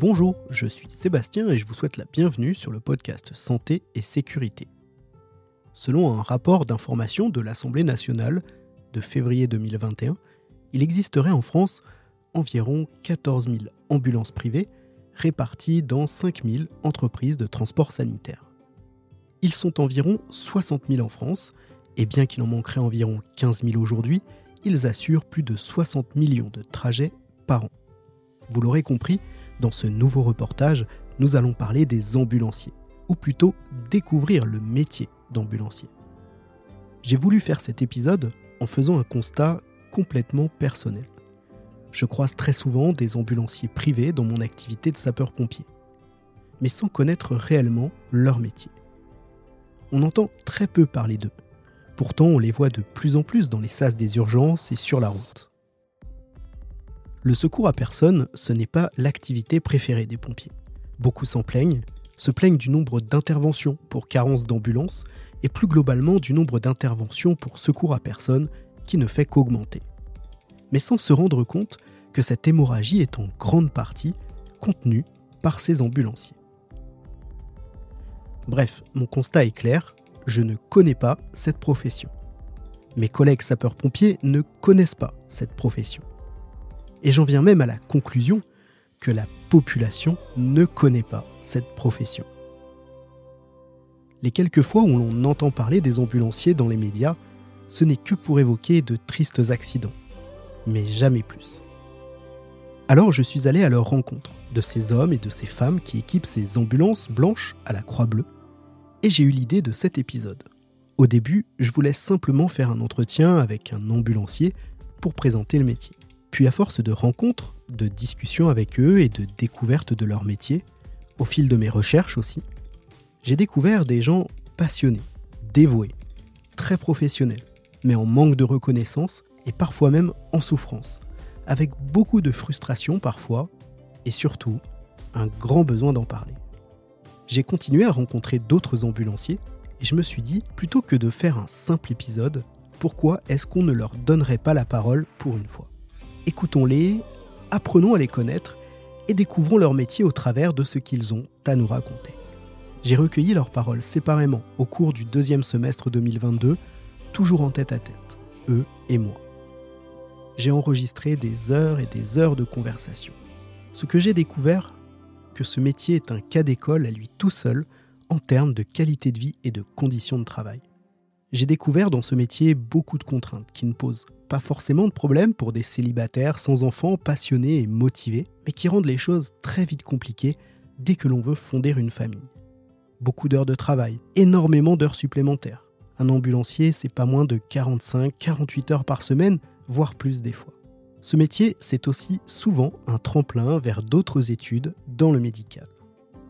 Bonjour, je suis Sébastien et je vous souhaite la bienvenue sur le podcast Santé et Sécurité. Selon un rapport d'information de l'Assemblée nationale de février 2021, il existerait en France environ 14 000 ambulances privées réparties dans 5 000 entreprises de transport sanitaire. Ils sont environ 60 000 en France, et bien qu'il en manquerait environ 15 000 aujourd'hui, ils assurent plus de 60 millions de trajets par an. Vous l'aurez compris, dans ce nouveau reportage, nous allons parler des ambulanciers, ou plutôt découvrir le métier d'ambulancier. J'ai voulu faire cet épisode en faisant un constat complètement personnel. Je croise très souvent des ambulanciers privés dans mon activité de sapeur-pompier, mais sans connaître réellement leur métier. On entend très peu parler d'eux. Pourtant, on les voit de plus en plus dans les sas des urgences et sur la route. Le secours à personne, ce n'est pas l'activité préférée des pompiers. Beaucoup s'en plaignent, se plaignent du nombre d'interventions pour carence d'ambulances et plus globalement du nombre d'interventions pour secours à personne qui ne fait qu'augmenter. Mais sans se rendre compte que cette hémorragie est en grande partie contenue par ces ambulanciers. Bref, mon constat est clair, je ne connais pas cette profession. Mes collègues sapeurs-pompiers ne connaissent pas cette profession. Et j'en viens même à la conclusion que la population ne connaît pas cette profession. Les quelques fois où l'on entend parler des ambulanciers dans les médias, ce n'est que pour évoquer de tristes accidents, mais jamais plus. Alors je suis allé à leur rencontre de ces hommes et de ces femmes qui équipent ces ambulances blanches à la croix bleue, et j'ai eu l'idée de cet épisode. Au début, je voulais simplement faire un entretien avec un ambulancier pour présenter le métier. Puis à force de rencontres, de discussions avec eux et de découvertes de leur métier, au fil de mes recherches aussi, j'ai découvert des gens passionnés, dévoués, très professionnels, mais en manque de reconnaissance et parfois même en souffrance, avec beaucoup de frustration parfois, et surtout un grand besoin d'en parler. J'ai continué à rencontrer d'autres ambulanciers et je me suis dit, plutôt que de faire un simple épisode, pourquoi est-ce qu'on ne leur donnerait pas la parole pour une fois? Écoutons-les, apprenons à les connaître et découvrons leur métier au travers de ce qu'ils ont à nous raconter. J'ai recueilli leurs paroles séparément au cours du deuxième semestre 2022, toujours en tête à tête, eux et moi. J'ai enregistré des heures et des heures de conversation. Ce que j'ai découvert, que ce métier est un cas d'école à lui tout seul en termes de qualité de vie et de conditions de travail. J'ai découvert dans ce métier beaucoup de contraintes qui ne posent pas forcément de problème pour des célibataires sans enfants passionnés et motivés, mais qui rendent les choses très vite compliquées dès que l'on veut fonder une famille. Beaucoup d'heures de travail, énormément d'heures supplémentaires. Un ambulancier, c'est pas moins de 45-48 heures par semaine, voire plus des fois. Ce métier, c'est aussi souvent un tremplin vers d'autres études dans le médical.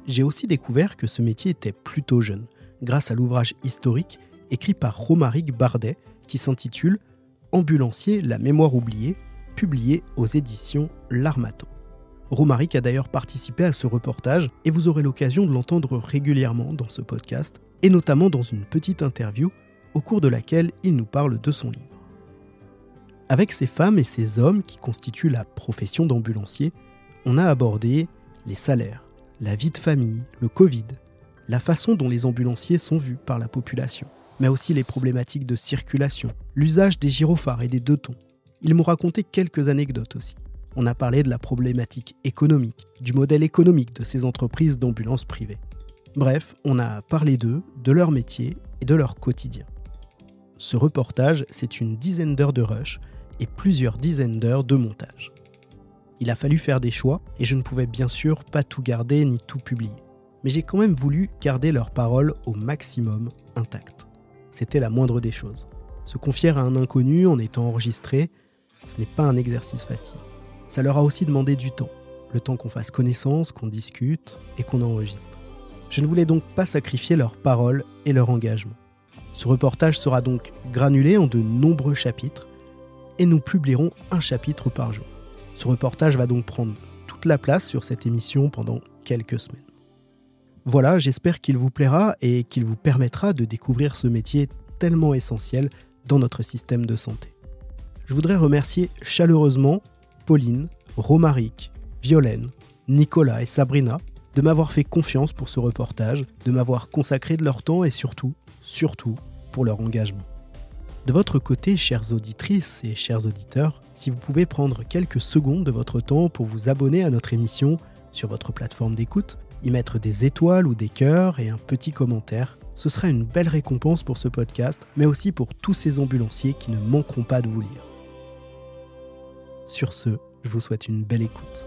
J'ai aussi découvert que ce métier était plutôt jeune, grâce à l'ouvrage historique écrit par Romaric Bardet qui s'intitule Ambulancier, la mémoire oubliée, publié aux éditions L'Armaton. Romaric a d'ailleurs participé à ce reportage et vous aurez l'occasion de l'entendre régulièrement dans ce podcast, et notamment dans une petite interview au cours de laquelle il nous parle de son livre. Avec ces femmes et ces hommes qui constituent la profession d'ambulancier, on a abordé les salaires, la vie de famille, le Covid, la façon dont les ambulanciers sont vus par la population, mais aussi les problématiques de circulation, l'usage des gyrophares et des deux tons. Ils m'ont raconté quelques anecdotes aussi. On a parlé de la problématique économique, du modèle économique de ces entreprises d'ambulance privées. Bref, on a parlé d'eux, de leur métier et de leur quotidien. Ce reportage, c'est une dizaine d'heures de rush et plusieurs dizaines d'heures de montage. Il a fallu faire des choix et je ne pouvais bien sûr pas tout garder ni tout publier. Mais j'ai quand même voulu garder leurs paroles au maximum intactes c'était la moindre des choses. Se confier à un inconnu en étant enregistré, ce n'est pas un exercice facile. Ça leur a aussi demandé du temps, le temps qu'on fasse connaissance, qu'on discute et qu'on enregistre. Je ne voulais donc pas sacrifier leurs paroles et leur engagement. Ce reportage sera donc granulé en de nombreux chapitres et nous publierons un chapitre par jour. Ce reportage va donc prendre toute la place sur cette émission pendant quelques semaines. Voilà, j'espère qu'il vous plaira et qu'il vous permettra de découvrir ce métier tellement essentiel dans notre système de santé. Je voudrais remercier chaleureusement Pauline, Romaric, Violaine, Nicolas et Sabrina de m'avoir fait confiance pour ce reportage, de m'avoir consacré de leur temps et surtout, surtout, pour leur engagement. De votre côté, chères auditrices et chers auditeurs, si vous pouvez prendre quelques secondes de votre temps pour vous abonner à notre émission sur votre plateforme d'écoute, y mettre des étoiles ou des cœurs et un petit commentaire, ce sera une belle récompense pour ce podcast, mais aussi pour tous ces ambulanciers qui ne manqueront pas de vous lire. Sur ce, je vous souhaite une belle écoute.